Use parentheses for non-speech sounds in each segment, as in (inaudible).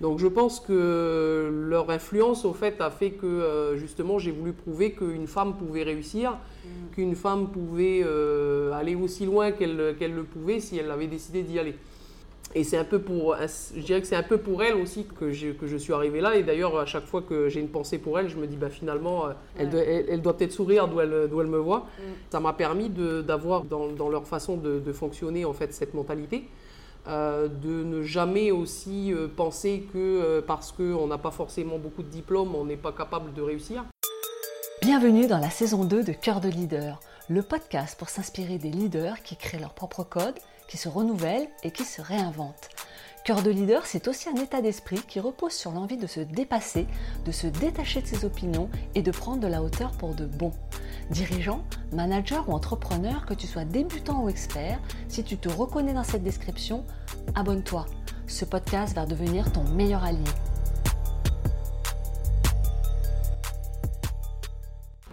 Donc je pense que leur influence au fait a fait que euh, justement j'ai voulu prouver qu'une femme pouvait réussir, mm. qu'une femme pouvait euh, aller aussi loin qu'elle le pouvait si elle avait décidé d'y aller. Et c'est un peu pour, je dirais que c'est un peu pour elle aussi que je, que je suis arrivé là. Et d'ailleurs, à chaque fois que j'ai une pensée pour elle, je me dis, bah, finalement, euh, elle, doit, elle, doit peut-être sourire d'où elle, elle, me voit. Mm. Ça m'a permis d'avoir dans, dans, leur façon de, de, fonctionner en fait cette mentalité. Euh, de ne jamais aussi euh, penser que euh, parce qu'on n'a pas forcément beaucoup de diplômes, on n'est pas capable de réussir. Bienvenue dans la saison 2 de Cœur de leader, le podcast pour s'inspirer des leaders qui créent leur propre code, qui se renouvellent et qui se réinventent. Cœur de leader, c'est aussi un état d'esprit qui repose sur l'envie de se dépasser, de se détacher de ses opinions et de prendre de la hauteur pour de bon. Dirigeant, manager ou entrepreneur, que tu sois débutant ou expert, si tu te reconnais dans cette description, abonne-toi. Ce podcast va devenir ton meilleur allié.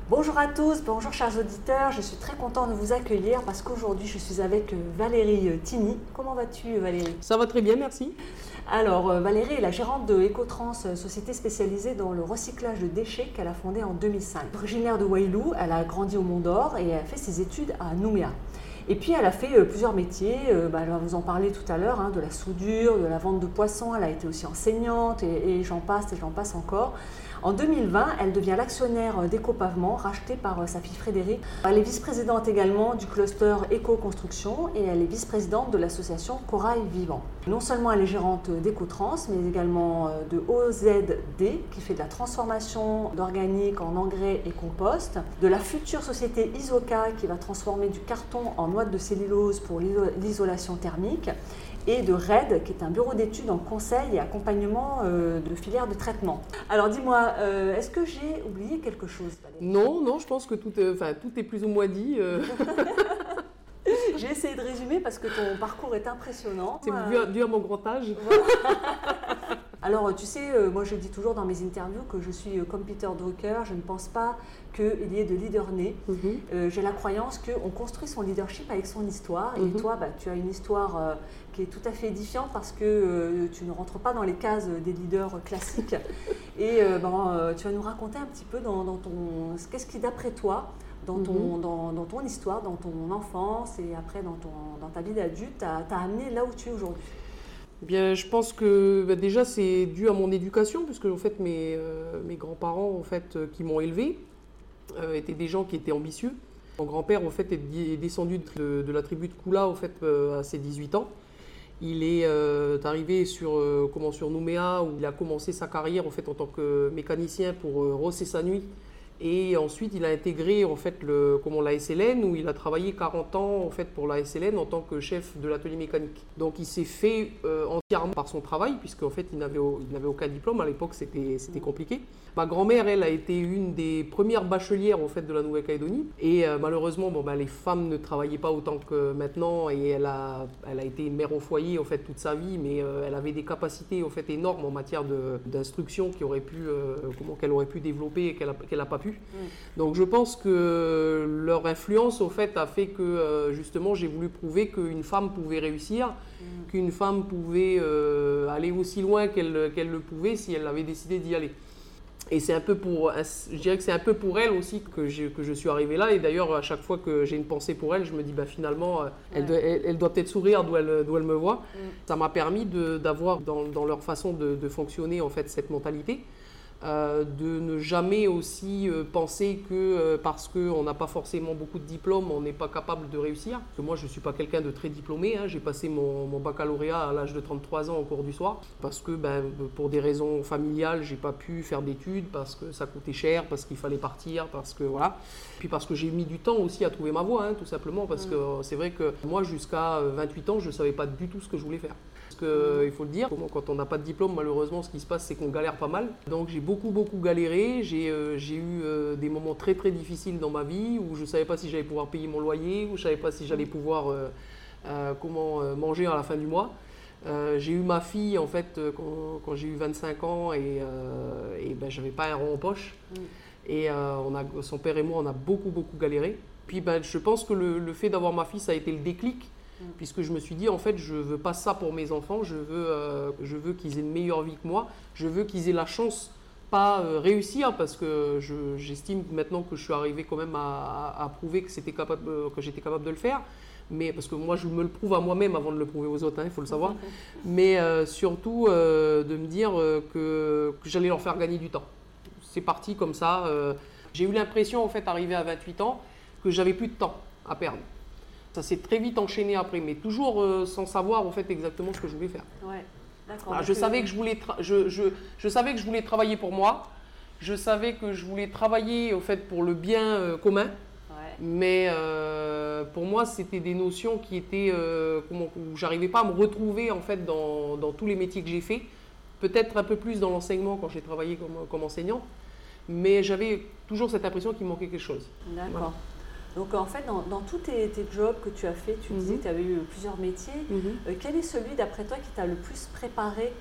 Bonjour à tous, bonjour chers auditeurs, je suis très content de vous accueillir parce qu'aujourd'hui je suis avec euh, Valérie euh, Tini. Comment vas-tu euh, Valérie? Ça va très bien, merci. Alors Valérie est la gérante de Ecotrans, société spécialisée dans le recyclage de déchets qu'elle a fondée en 2005. Originaire de Wailou, elle a grandi au Mont d'Or et a fait ses études à Nouméa. Et puis elle a fait plusieurs métiers, bah, elle va vous en parler tout à l'heure, hein, de la soudure, de la vente de poissons, elle a été aussi enseignante et j'en passe et j'en passe encore. En 2020, elle devient l'actionnaire d'Ecopavement, racheté par euh, sa fille Frédéric. Elle est vice-présidente également du cluster Éco-Construction et elle est vice-présidente de l'association Corail Vivant. Non seulement elle est gérante d'Ecotrans, mais également euh, de OZD, qui fait de la transformation d'organique en engrais et compost, de la future société Isoca, qui va transformer du carton en noix de cellulose pour l'isolation thermique, et de RED, qui est un bureau d'études en conseil et accompagnement euh, de filières de traitement. Alors dis-moi, euh, est-ce que j'ai oublié quelque chose Non, non, je pense que tout, enfin, tout est plus ou moins dit. Euh. (laughs) j'ai essayé de résumer parce que ton parcours est impressionnant. C'est dû à mon grand âge. (laughs) Alors, tu sais, euh, moi je dis toujours dans mes interviews que je suis euh, comme Peter Drucker, je ne pense pas qu'il y ait de leader né. Mhm. Euh, j'ai la croyance qu'on construit son leadership avec son histoire. Et mhm. toi, bah, tu as une histoire qui est tout à fait édifiante parce que tu ne rentres pas dans les cases des leaders classiques. (laughs) et tu vas nous raconter un petit peu dans, ton. Qu'est-ce qui, d'après toi, dans ton, mhm. dans, ton histoire, dans ton enfance et après dans, ton, dans ta vie d'adulte, t'a amené là où tu es aujourd'hui? Eh bien, je pense que bah, déjà c'est dû à mon éducation, puisque en fait mes, euh, mes grands-parents en fait euh, qui m'ont élevé euh, étaient des gens qui étaient ambitieux. Mon grand-père en fait est descendu de, de, la tribu de Kula au fait à ses 18 ans. Il est arrivé sur comment sur Nouméa où il a commencé sa carrière en fait en tant que mécanicien pour rosser sa nuit et ensuite, il a intégré en fait le, comment, la SLN où il a travaillé 40 ans en fait pour la SLN en tant que chef de l'atelier mécanique. Donc il s'est fait euh, entièrement par son travail puisqu'en fait il n'avait, aucun diplôme. À l'époque c'était, c'était compliqué. Ma grand-mère, elle, a été une des premières bachelières en fait de la Nouvelle-Calédonie. Et euh, malheureusement, bon, bah, les femmes ne travaillaient pas autant que maintenant. Et elle a, elle a été mère au foyer en fait toute sa vie, mais euh, elle avait des capacités en fait énormes en matière d'instruction qui aurait pu, comment qu'elle aurait pu développer et qu'elle n'a pas pu. Donc je pense que leur influence au fait a fait que euh, justement j'ai voulu prouver qu'une femme pouvait réussir, qu'une femme pouvait euh, aller aussi loin qu'elle le pouvait si elle avait décidé d'y aller. Et c'est un peu pour, je dirais que c'est un peu pour elle aussi que je, que je suis arrivé là. Et d'ailleurs, à chaque fois que j'ai une pensée pour elle, je me dis, bah, finalement, euh, elle, doit, elle, doit peut-être sourire d'où elle, elle, me voit. Mm. Ça m'a permis d'avoir dans, dans, leur façon de, de, fonctionner en fait cette mentalité. Euh, de ne jamais aussi euh, penser que euh, parce qu'on n'a pas forcément beaucoup de diplômes, on n'est pas capable de réussir. Parce que moi, je ne suis pas quelqu'un de très diplômé. Hein. J'ai passé mon, baccalauréat à l'âge de 33 ans au cours du soir parce que ben, pour des raisons familiales, j'ai pas pu faire d'études parce que ça coûtait cher, parce qu'il fallait partir, parce que voilà. Puis parce que j'ai mis du temps aussi à trouver ma voie, hein, tout simplement, parce que c'est vrai que moi, jusqu'à 28 ans, je ne savais pas du tout ce que je voulais faire. Parce qu'il faut le dire, quand on n'a pas de diplôme, malheureusement, ce qui se passe, c'est qu'on galère pas mal. Donc j'ai beaucoup, beaucoup galéré. J'ai euh, eu euh, des moments très, très difficiles dans ma vie où je ne savais pas si j'allais pouvoir payer mon loyer, où je ne savais pas si j'allais pouvoir euh, comment, manger à la fin du mois. j'ai eu ma fille en fait quand, j'ai eu 25 ans et, et ben, j'avais pas un rond en poche. Mm. Et on a, son père et moi, on a beaucoup, beaucoup galéré. Puis ben, je pense que le, le fait d'avoir ma fille, ça a été le déclic puisque je me suis dit en fait je veux pas ça pour mes enfants, je veux, euh, je veux qu'ils aient une meilleure vie que moi, je veux qu'ils aient la chance pas euh, réussir parce que je- j'estime maintenant que je suis arrivé quand même à, à- à prouver que c'était capable euh, que j'étais capable de le faire. Mais parce que moi je me le prouve à moi-même avant de le prouver aux autres hein, il faut le savoir. (laughs) Mais euh, surtout euh, de me dire euh, que, que j'allais leur faire gagner du temps. C'est parti comme ça j'ai eu l'impression en fait arrivé à 28 ans que j'avais plus de temps à perdre ça s'est très vite enchaîné après mais toujours euh, sans savoir en fait exactement ce que je voulais faire Ouais, je savais que je voulais, tra- je, je, je savais que je voulais travailler pour moi. Je savais que je voulais travailler au fait pour le bien euh, commun. ouais. Mais euh, pour moi, c'était des notions qui étaient, euh, comment, où j'arrivais pas à me retrouver en fait dans, dans tous les métiers que j'ai fait. Peut-être un peu plus dans l'enseignement quand j'ai travaillé comme, comme enseignante. Mais j'avais toujours cette impression qu'il manquait quelque chose. D'accord. Voilà. Donc en fait, dans, dans tous tes, tes jobs que tu as fait, tu disais Mhm. que tu avais eu plusieurs métiers. Euh, quel est celui, d'après toi, qui t'a le plus préparé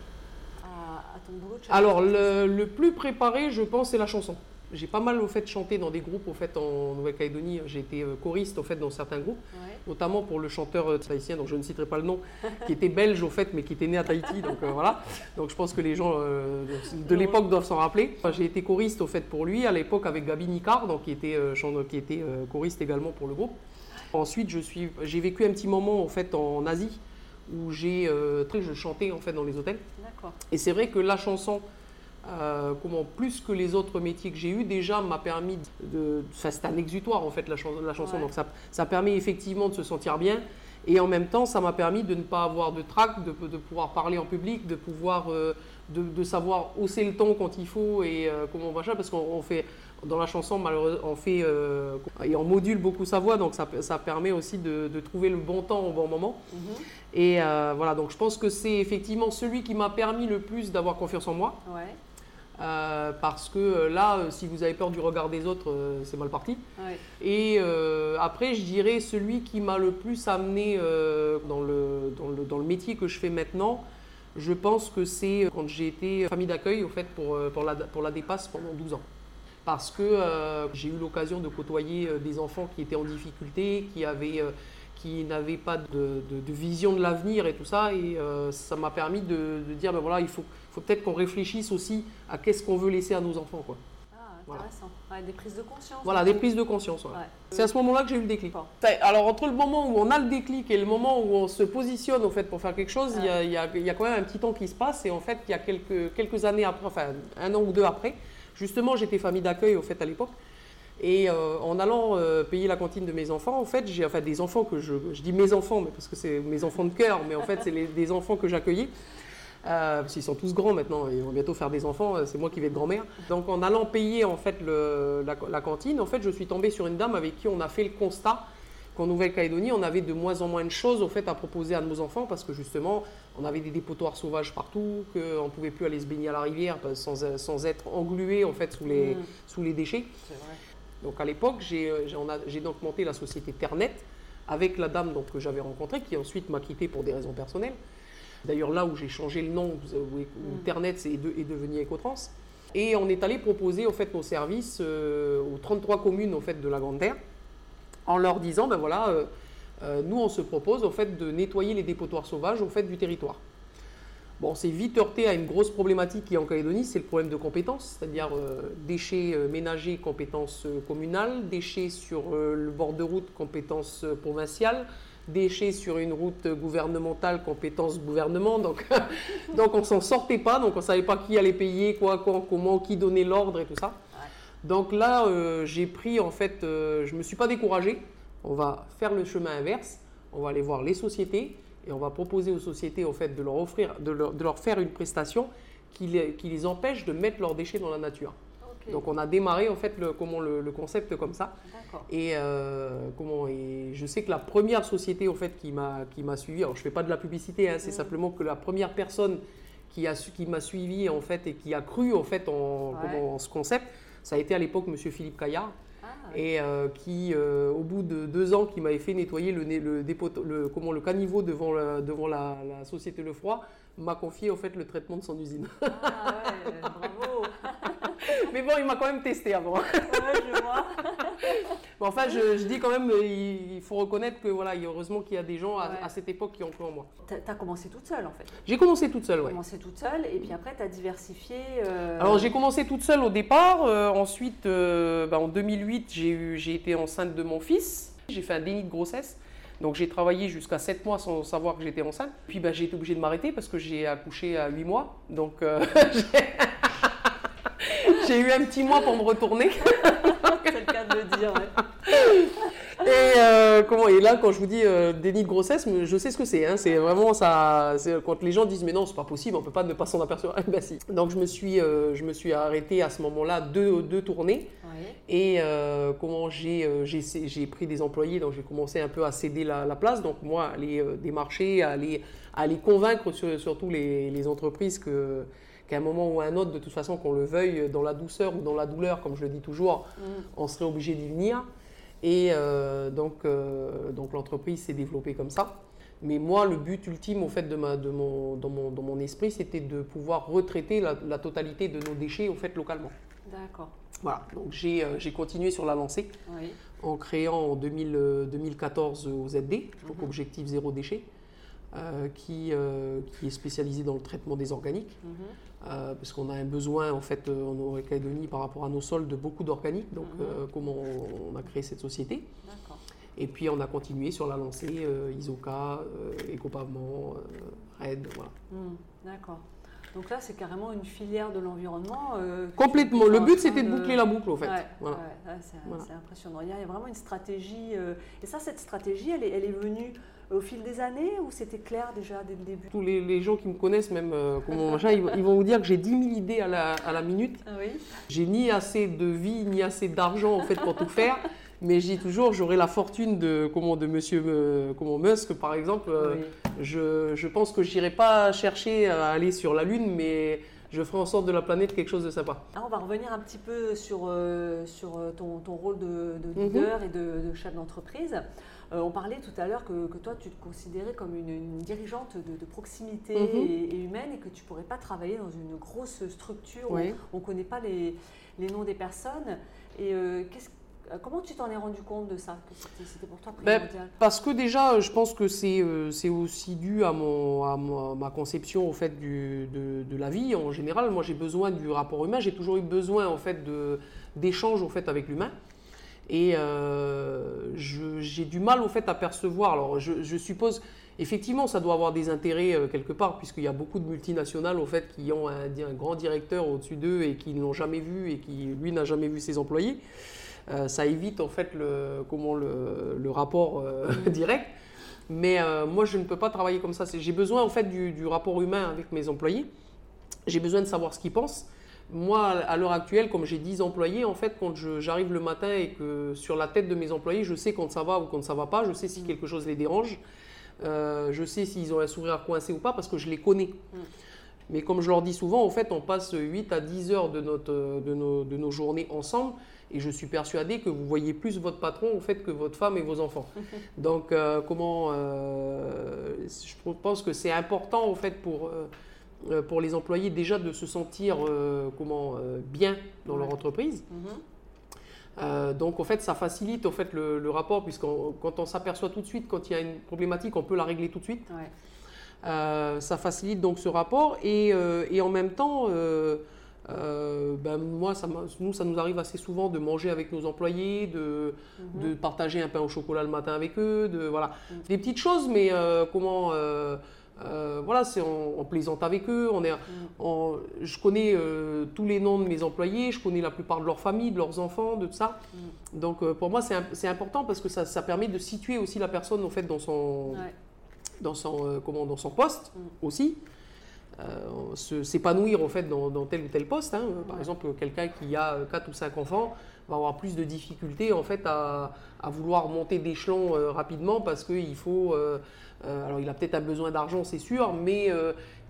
à, à ton boulot de Alors, le plus préparé, je pense, c'est la chanson. J'ai pas mal au fait chanté dans des groupes au fait en Nouvelle-Calédonie. J'ai été euh, choriste au fait dans certains groupes, Ouais. notamment pour le chanteur euh, tahitien, dont je ne citerai pas le nom, qui était belge au fait, mais qui était né à Tahiti. Donc euh, voilà. Donc je pense que les gens euh, de l'époque doivent s'en rappeler. Enfin, J'ai été choriste au fait pour lui à l'époque avec Gabi Nicard, donc qui était, qui était choriste également pour le groupe. Ensuite, je suis, j'ai vécu un petit moment en fait en Asie où j'ai, très- je chantais en fait dans les hôtels. Et c'est vrai que la chanson, euh, comment plus que les autres métiers que j'ai eus, déjà m'a permis de. Enfin, c'est un exutoire en fait la, chan- la chanson, Ouais. donc ça, ça permet effectivement de se sentir bien. Et en même temps, ça m'a permis de ne pas avoir de trac, de, de pouvoir parler en public, de pouvoir, euh, de, de savoir hausser le ton quand il faut et euh, comment machin, parce qu'on on fait dans la chanson malheureusement, on fait euh, et on module beaucoup sa voix, donc ça, ça permet aussi de, de trouver le bon temps au bon moment. Mhm. Et voilà, donc je pense que c'est effectivement celui qui m'a permis le plus d'avoir confiance en moi. Ouais. Euh, parce que euh, là, euh, si vous avez peur du regard des autres, euh, c'est mal parti. Ouais. Et euh, après, je dirais celui qui m'a le plus amené dans, le, dans, le, dans le métier que je fais maintenant, je pense que c'est quand j'ai été famille d'accueil au fait pour, pour, la, pour la dépasse pendant 12 ans. Parce que j'ai eu l'occasion de côtoyer des enfants qui étaient en difficulté, qui avaient, qui n'avaient pas de, de- de vision de l'avenir et tout ça. Et ça m'a permis de, de dire, ben voilà, il faut, faut peut-être qu'on réfléchisse aussi à qu'est-ce qu'on veut laisser à nos enfants. Quoi. Ah, Voilà. intéressant. Ouais, des prises de conscience. Voilà, des prises de conscience. Ouais. C'est à ce moment-là que j'ai eu le déclic. Alors, entre le moment où on a le déclic et le moment où on se positionne au fait, pour faire quelque chose, il y a- il y, a, il y a quand même un petit temps qui se passe. Et en fait, il y a quelques, quelques années après, enfin un an ou deux après, justement, j'étais famille d'accueil au fait à l'époque. Et euh, en allant euh, payer la cantine de mes enfants, en fait, j'ai enfin des enfants que je, je dis mes enfants, mais parce que c'est mes enfants de cœur, mais en fait, c'est des enfants que j'accueillais. Euh, parce qu'ils sont tous grands maintenant, ils vont bientôt faire des enfants, euh, c'est moi qui vais être grand-mère. Donc en allant payer en fait le- la, la cantine, en fait je suis tombée sur une dame avec qui on a fait le constat qu'en Nouvelle-Calédonie on avait de moins en moins de choses au fait à proposer à nos enfants parce que justement on avait des dépotoirs sauvages partout, qu'on ne pouvait plus aller se baigner à la rivière sans, sans être englué en fait sous les, Mm. sous les déchets. C'est vrai. Donc à l'époque, j'ai euh, j'ai donc monté la société Ternet avec la dame donc, que j'avais rencontrée, qui ensuite m'a quitté pour des raisons personnelles. D'ailleurs, là où j'ai changé le nom, où, où Mm. Ternet c'est- est, de- est devenu Ecotrans. Et on est allé proposer au fait, nos services euh, aux 33 communes au fait, de la Grande Terre, en leur disant, ben voilà, euh, euh, nous on se propose au fait, de nettoyer les dépotoirs sauvages au fait, du territoire. Bon, on s'est vite heurté à une grosse problématique qui est en Calédonie, c'est le problème de compétences, c'est-à-dire déchets ménagers, compétences communales, déchets sur le bord de route, compétences provinciales, déchets sur une route gouvernementale, compétences gouvernement. Donc, (laughs) donc on s'en sortait pas, donc on savait pas qui allait payer, quoi, quand, comment, qui donnait l'ordre et tout ça. Ouais. Donc là, euh, j'ai pris en fait, euh, je me suis pas découragé. On va faire le chemin inverse. On va aller voir les sociétés et on va proposer aux sociétés en fait de leur offrir, de leur, de leur faire une prestation qui les, qui les empêche de mettre leurs déchets dans la nature. Donc on a démarré en fait le, comment le, le concept comme ça. Et euh, comment et je sais que la première société en fait qui m'a qui m'a suivi, alors je fais pas de la publicité, hein, c'est Mm. simplement que la première personne qui a su- qui m'a suivi en fait et qui a cru en fait en, Ouais. comment- en ce concept, ça a été à l'époque Monsieur Philippe Caillard Ah, et euh, qui euh, au bout de deux ans qui m'avait fait nettoyer le, le, dépôt, le comment le caniveau devant la, devant la, la société Le Froid m'a confié en fait le traitement de son usine. Ah ouais. Mais bon, il m'a quand même testé avant. Ouais, je vois. (laughs) bon, enfin, je, je, dis quand même, il, faut reconnaître que voilà, heureusement qu'il y a des gens à, Ouais. à cette époque qui ont cru en moi. Tu as commencé toute seule en fait. J'ai commencé toute seule, ouais. commencé toute seule et puis après tu as diversifié. euh, Alors j'ai commencé toute seule au départ. euh, ensuite, euh, bah, en 2008, j'ai eu- j'ai été enceinte de mon fils. J'ai fait un déni de grossesse. Donc j'ai travaillé jusqu'à 7 mois sans savoir que j'étais enceinte. Puis bah, j'ai été obligée de m'arrêter parce que j'ai accouché à 8 mois. Donc euh, (laughs) j'ai- eu un petit mois pour me retourner. (laughs) C'est le cas de le dire. ouais. Et, euh, comment, et là, quand je vous dis euh, déni de grossesse, je sais ce que c'est. hein. c'est vraiment ça. Quand les gens disent mais non, c'est pas possible, on peut pas ne pas s'en apercevoir. (laughs) Ben, si. Donc je me suis, euh, je me suis arrêtée à ce moment-là deux, deux tournées. Ouais. Et comment j'ai j'ai pris des employés, donc j'ai commencé un peu à céder la, la place. Donc moi, aller démarcher, aller, aller convaincre sur- surtout les, les entreprises que qu'à un moment ou à un autre, de toute façon, qu'on le veuille, dans la douceur ou dans la douleur, comme je le dis toujours, Mm. on serait obligé d'y venir. Et euh, donc, euh, donc l'entreprise s'est développée comme ça. Mais moi, le but ultime, au fait, de ma, de mon, dans, mon, dans mon esprit, c'était de pouvoir retraiter la, la totalité de nos déchets, au fait, localement. D'accord. Voilà, donc j'ai euh, continué sur la lancée Oui. en créant en 2000, euh, 2014 OZD, donc Mhm. Objectif Zéro Déchet, euh, qui, euh, qui est spécialisé dans le traitement des organiques, Mhm. euh, parce qu'on a un besoin en fait en Nouvelle-Calédonie par rapport à nos sols de beaucoup d'organiques, donc Mhm. comment on, on a créé cette société. Et puis on a continué sur la lancée Isoca, Écopavement, euh, RED, voilà. Mm. D'accord. Donc là, c'est carrément une filière de l'environnement. Complètement, le but c'était de boucler la boucle en fait. Ouais, Voilà. ouais, c'est Voilà. impressionnant. Il y, a, vraiment une stratégie. Et ça, cette stratégie, elle est, elle est venue au fil des années ou c'était clair déjà dès le début? Tous les, les gens qui me connaissent, même euh, comment machin, ils, vont- ils vont vous dire que j'ai 10 000 idées à la, à la minute. Ah oui J'ai ni assez de vie, ni assez d'argent en fait pour tout faire. Mais dis toujours, j'aurai la fortune de, comment, de monsieur euh, comment, Musk, par exemple. euh, Oui. je, je pense que j'irai pas chercher à aller sur la Lune, mais je ferai en sorte de la planète quelque chose de sympa. Alors, on va revenir un petit peu sur, euh, sur ton, ton rôle de, de Mhm. leader et de, de chef d'entreprise. Euh, on parlait tout à l'heure que, que toi, tu te considérais comme une, une dirigeante de, de proximité Mhm. et, et humaine et que tu pourrais pas travailler dans une grosse structure où on ne connaît pas les, les noms des personnes. Et euh, qu'est-ce- euh, comment tu t'en es rendu compte de ça Que c'était- pour toi Ben, primordial? Parce que déjà, je pense que c'est euh, aussi dû à, mon, à ma, ma conception au fait du, de, de la vie en général. Moi, j'ai besoin du rapport humain. J'ai toujours eu besoin en fait d'échanges fait avec l'humain. Et euh, j'ai du mal au fait à percevoir. Alors, je, je suppose effectivement, ça doit avoir des intérêts euh, quelque part, puisqu'il y a beaucoup de multinationales au fait qui ont un, un grand directeur au-dessus d'eux et qui ne l'ont jamais vu et qui lui n'a jamais vu ses employés. Euh, ça évite en fait le, comment le, le rapport euh, (laughs) direct. Mais moi, je ne peux pas travailler comme ça. J'ai besoin en fait du, du rapport humain avec mes employés. J'ai besoin de savoir ce qu'ils pensent. Moi, à l'heure actuelle, comme j'ai 10 employés, en fait, quand j'arrive le matin et que sur la tête de mes employés, je sais quand ça va ou quand ça va pas, je sais si quelque chose les dérange, Euh, je sais s'ils ont un sourire coincé ou pas parce que je les connais. Mais comme je leur dis souvent, en fait, on passe 8 à 10 heures de, notre, de, nos, de nos journées ensemble et je suis persuadé que vous voyez plus votre patron en fait, que votre femme et vos enfants. (laughs) Donc, euh, comment euh, je pense que c'est important en fait pour, pour les employés déjà de se sentir euh, comment, euh, bien dans leur entreprise. Mhm. Euh, donc en fait, ça facilite en fait le, le rapport puisque quand on s'aperçoit tout de suite quand il y a une problématique, on peut la régler tout de suite. Ouais. Euh, ça facilite donc ce rapport et, euh, et en même temps, euh, euh, ben moi, ça, nous, ça nous arrive assez souvent de manger avec nos employés, de, Mhm. de partager un pain au chocolat le matin avec eux, de voilà, Mhm. des petites choses, mais euh, comment, euh, voilà, c'est on, on plaisante avec eux, on est, on- je connais euh, tous les noms de mes employés, je connais la plupart de leurs familles, de leurs enfants, de tout ça. Mhm. Donc euh, pour moi, c'est im- c'est important parce que ça, ça permet de situer aussi la personne en fait dans son Ouais. dans son, euh, comment, dans son poste Mm. aussi. S'épanouir en fait dans, dans tel ou tel poste. hein. Par Ouais. exemple, quelqu'un qui a 4 ou 5 enfants va avoir plus de difficultés en fait à, à vouloir monter d'échelon euh, rapidement parce qu'il faut. euh, euh, alors, il a peut-être un besoin d'argent, c'est sûr, mais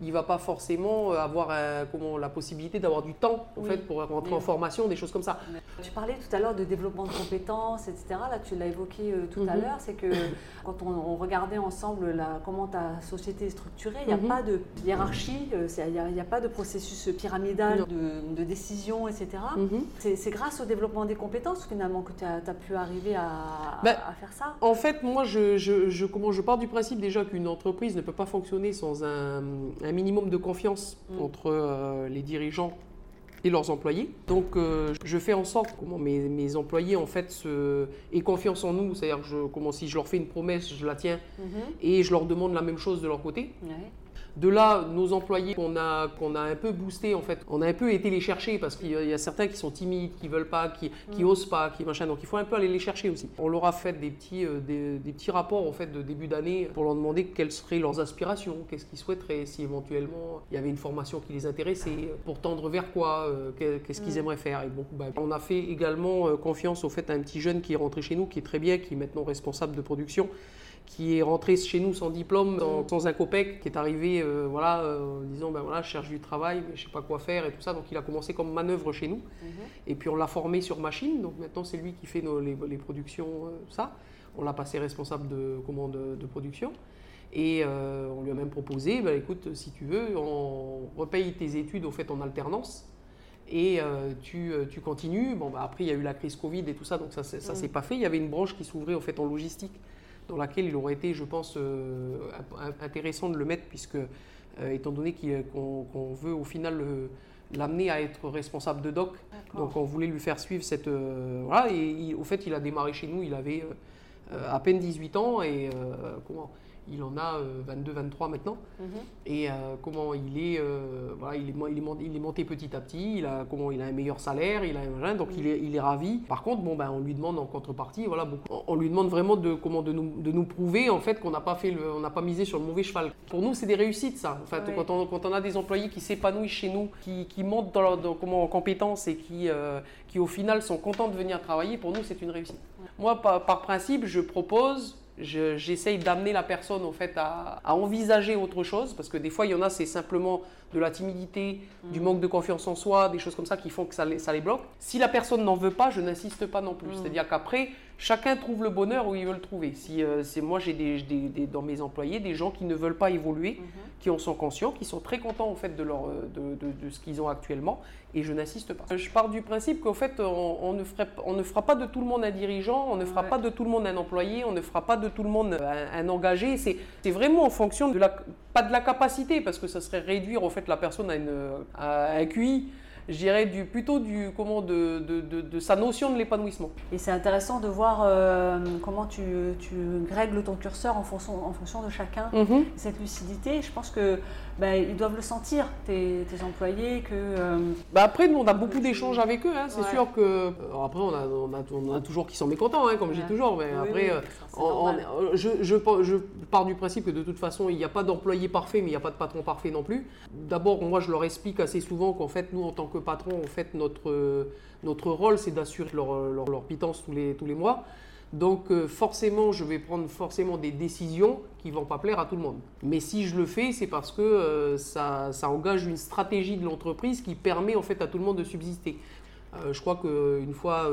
il va pas forcément avoir comment, la possibilité d'avoir du temps en Oui. fait pour rentrer Oui. en formation, des choses comme ça. Tu parlais tout à l'heure de développement de compétences, etc. Là, tu l'as évoqué tout à Mhm. l'heure, c'est que (laughs) quand on, on regardait ensemble la, comment ta société est structurée, il n'y a Mhm. pas de hiérarchie, il n'y a, pas de processus pyramidal de, de décision, etc. Mhm. C'est c'est grâce au développement des compétences finalement que tu as, pu arriver à, Ben, à faire ça En fait, moi, je, je, je- comment, je pars du principe déjà qu'une entreprise ne peut pas fonctionner sans un, un minimum de confiance Mm. entre euh, les dirigeants et leurs employés. Donc, euh, je fais en sorte comment mes, mes employés en fait se, aient confiance en nous. C'est-à-dire, que je, comment si je leur fais une promesse, je la tiens Mhm. et je leur demande la même chose de leur côté. Ouais. De là, nos employés qu'on a, qu'on a un peu boosté en fait, on a un peu été les chercher parce qu'il y a- certains qui sont timides, qui veulent pas, qui, qui Mm. osent pas, qui machin. Donc il faut un peu aller les chercher aussi. On leur a fait des petits, euh, des, des petits rapports en fait de début d'année pour leur demander quelles seraient leurs aspirations, qu'est-ce qu'ils souhaiteraient, si éventuellement il y avait une formation qui les intéressait, euh, pour tendre vers quoi, euh, qu'est- qu'est-ce qu'ils Mm. aimeraient faire. Et bah, on a fait également confiance au fait à un petit jeune qui est rentré chez nous, qui est très bien, qui est maintenant responsable de production qui est rentré chez nous sans diplôme, sans, sans un copec, qui est arrivé euh, voilà, euh, en disant ben voilà, je cherche du travail, mais je sais pas quoi faire et tout ça. Donc il a commencé comme manœuvre chez nous. Mhm. Et puis on l'a formé sur machine. Donc maintenant c'est lui qui fait nos- les, les productions, euh, ça. On l'a passé responsable de commande de, production. Et euh, on lui a même proposé, ben, écoute, si tu veux, on repaye tes études au fait en alternance. Et euh, tu, tu continues. Bon, bah, après, il y a eu la crise Covid et tout ça, donc ça ne s'est pas fait. Il y avait une branche qui s'ouvrait au fait en logistique dans laquelle il aurait été, je pense, euh, int- intéressant de le mettre, puisque, euh, étant donné qu'on veut au final l'amener à être responsable de doc, donc on voulait lui faire suivre cette... euh, voilà, et il- au fait, il a démarré chez nous, il avait à peine 18 ans, et comment il en a 22-23 maintenant. Mhm. Et euh, comment il est, euh, voilà, il est, il, est, mon- il est monté petit à petit, il a, comment, il a un meilleur salaire, il a un donc il, est, il est ravi. Par contre, bon, ben, on lui demande en contrepartie, voilà, beaucoup- on, lui demande vraiment de, comment, de, nous, de nous prouver en fait, qu'on n'a pas, fait le- on n'a pas misé sur le mauvais cheval. Pour nous, c'est des réussites, ça. En fait, Ouais. quand, on, quand on a des employés qui s'épanouissent chez nous, qui, qui montent dans leur, dans- comment, en compétences et qui, euh, qui, au final, sont contents de venir travailler, pour nous, c'est une réussite. Moi, par, par principe, je propose, je- j'essaye d'amener la personne en fait à, à envisager autre chose, parce que des fois, il y en a, c'est simplement de la timidité, du manque de confiance en soi, des choses comme ça qui font que ça les, ça les bloque. Si la personne n'en veut pas, je n'insiste pas non plus. Mm. C'est-à-dire qu'après, chacun trouve le bonheur où il veut le trouver. Si euh, c'est moi, j'ai des, des- des- dans mes employés des gens qui ne veulent pas évoluer, Mhm. qui en sont conscients, qui sont très contents en fait de, leur, euh, de, de- de ce qu'ils ont actuellement, et je n'insiste pas. Je pars du principe qu'en fait, on, on ne ferait, on ne fera pas de tout le monde un dirigeant, on ne fera Ouais. pas de tout le monde un employé, on ne fera pas de tout le monde un, un engagé. C'est c'est vraiment en fonction de la, pas de la capacité, parce que ça serait réduire en fait la personne à, une, à un QI. Je dirais du, plutôt du, comment, de, de, de- de sa notion de l'épanouissement. Et c'est intéressant de voir euh, comment tu, tu règles ton curseur en fonction, en fonction de chacun. Cette lucidité, je pense que bah, ils doivent le sentir, tes, tes employés, que euh, Bah après, nous, on a beaucoup d'échanges avec eux. hein. C'est Ouais. sûr que. euh, après, on a, on, a, on a toujours qui sont mécontents, hein, comme je dis Ouais. toujours. Mais Oui, après, oui, ça, c'est on- normal. on- je, je, pense- je pars du principe que de toute façon, il n'y a pas d'employé parfait, mais il n'y a pas de patron parfait non plus. D'abord, moi, je leur explique assez souvent qu'en fait, nous, en tant que patron, en fait, notre, euh, notre rôle, c'est d'assurer leur, leur, leur pitance tous les, tous les mois. Donc euh, forcément, je vais prendre forcément des décisions qui vont pas plaire à tout le monde. Mais si je le fais, c'est parce que euh, ça, engage une stratégie de l'entreprise qui permet en fait à tout le monde de subsister. Euh, je crois qu'une fois,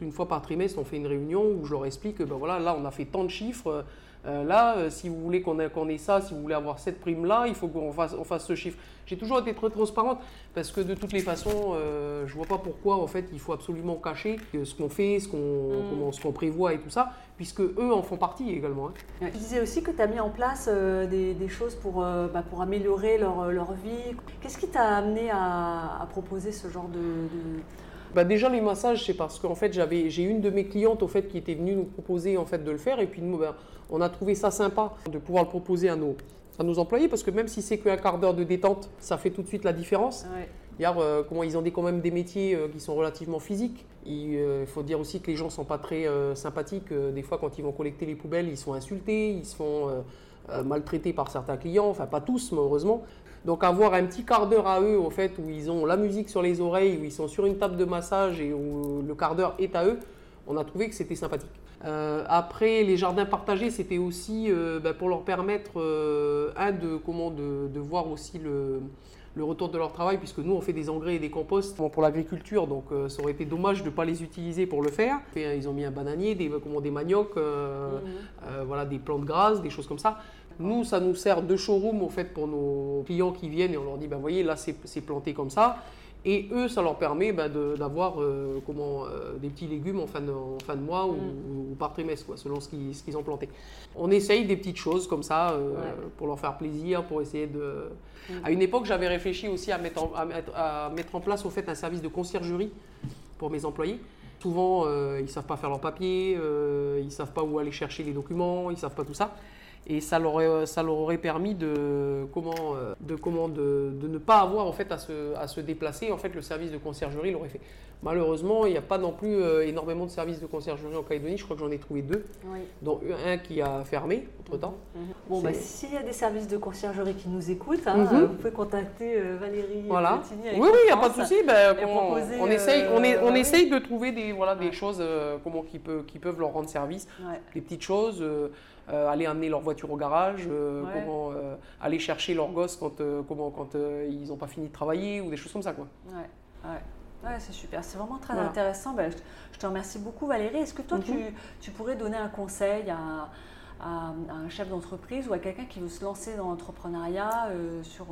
une fois par trimestre, on fait une réunion où je leur explique que ben voilà, là, on a fait tant de chiffres. Euh, là, euh, si vous voulez qu'on ait, qu'on ait ça, si vous voulez avoir cette prime-là, il faut qu'on fasse, on fasse ce chiffre. J'ai toujours été très transparente parce que de toutes les façons, euh, je vois pas pourquoi en fait il faut absolument cacher euh, ce qu'on fait, ce qu'on, Mm. comment- ce qu'on prévoit et tout ça, puisque eux en font partie également. hein. Tu disais aussi que tu as mis en place des, des choses pour, bah, pour améliorer leur, leur vie. Qu'est-ce qui t'a amené à, à proposer ce genre de... de- Bah déjà les massages, c'est parce qu'en fait j'avais j'ai une de mes clientes au fait qui était venue nous proposer en fait de le faire et puis nous ben, on a trouvé ça sympa de pouvoir le proposer à nos à nos employés parce que même si c'est qu'un quart d'heure de détente, ça fait tout de suite la différence. Ouais. Euh, comment ils ont des, quand même des métiers euh, qui sont relativement physiques. Il euh, faut dire aussi que les gens sont pas très sympathiques. Des fois, quand ils vont collecter les poubelles, ils sont insultés, ils se font maltraités par certains clients. Enfin, pas tous, mais heureusement. Donc, avoir un petit quart d'heure à eux, en fait, où ils ont la musique sur les oreilles, où ils sont sur une table de massage et où le quart d'heure est à eux, on a trouvé que c'était sympathique. Euh, après, les jardins partagés, c'était aussi euh, ben, pour leur permettre, euh, un, de, comment, de, de voir aussi le, le retour de leur travail, puisque nous, on fait des engrais et des composts pour l'agriculture, donc ça aurait été dommage de ne pas les utiliser pour le faire. Et, ils ont mis un bananier, des, comment, des maniocs, Mhm. voilà, des plantes grasses, des choses comme ça. Nous, ça nous sert de showroom en fait pour nos clients qui viennent et on leur dit, ben voyez, là c'est planté comme ça. Et eux, ça leur permet bah, d'avoir euh, comment, euh, des petits légumes en fin de, en fin de mois ou, Mm. ou par trimestre, quoi, selon ce qu'ils ce qu'ils ont planté. On essaye des petites choses comme ça euh, Ouais. pour leur faire plaisir, pour essayer de. Mm. À une époque, j'avais réfléchi aussi à mettre, en, à, mettre, à mettre en place au fait un service de conciergerie pour mes employés. Souvent, ils ne savent pas faire leurs papiers, ils ne savent pas où aller chercher les documents, ils ne savent pas tout ça. Et ça leur, aurait- ça leur aurait permis de, comment, euh, de, comment, de, de ne pas avoir en fait, à, se, à se déplacer. En fait, le service de conciergerie l'aurait fait. Malheureusement, il n'y a pas non plus euh, énormément de services de conciergerie en Calédonie. Je crois que j'en ai trouvé deux, Oui. dont un qui a fermé entre-temps. Mhm. Bon, bah, s'il y a des services de conciergerie qui nous écoutent, hein, Mhm. euh, vous pouvez contacter euh, Valérie Voilà. Platini Oui, avec oui, il n'y a pas de souci. ben, on, essaye, on, est- euh, on oui. essaye de trouver des, voilà, des choses euh, comment, qui, peut, qui peuvent leur rendre service. Ouais. Des petites choses, euh, aller amener leur voiture au garage, euh, Ouais. comment, euh, aller chercher leurs gosses quand, comment, quand ils n'ont pas fini de travailler ou des choses comme ça. Quoi. Ouais, ouais. Ouais, c'est super, c'est vraiment très Voilà. intéressant. Ben, je, je te remercie beaucoup Valérie. Est-ce que toi, Mhm. tu, tu pourrais donner un conseil à, à- à un chef d'entreprise ou à quelqu'un qui veut se lancer dans l'entrepreneuriat sur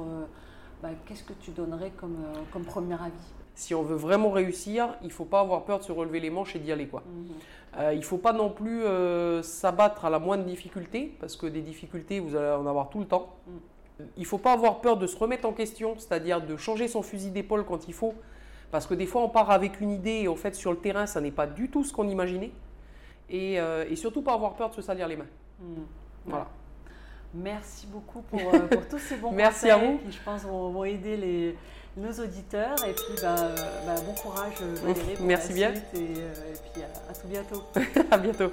ben, qu'est-ce que tu donnerais comme, comme premier avis? Si on veut vraiment réussir, il ne faut pas avoir peur de se relever les manches et d'y aller. Quoi. Mhm. Euh, il ne faut pas non plus euh, s'abattre à la moindre difficulté, parce que des difficultés, vous allez en avoir tout le temps. Il ne faut pas avoir peur de se remettre en question, c'est-à-dire de changer son fusil d'épaule quand il faut, parce que des fois on part avec une idée et en fait sur le terrain ça n'est pas du tout ce qu'on imaginait. Et, euh, et surtout pas avoir peur de se salir les mains. Mhm. Voilà. Merci beaucoup pour, (laughs) euh, pour tous ces bons Merci conseils à vous. qui, je pense, vont, vont aider les, nos auditeurs. Et puis, bah, euh, bah, bon courage, Valérie. pour Merci la bien. suite Et, euh, et puis, à- à tout bientôt. (laughs) à bientôt.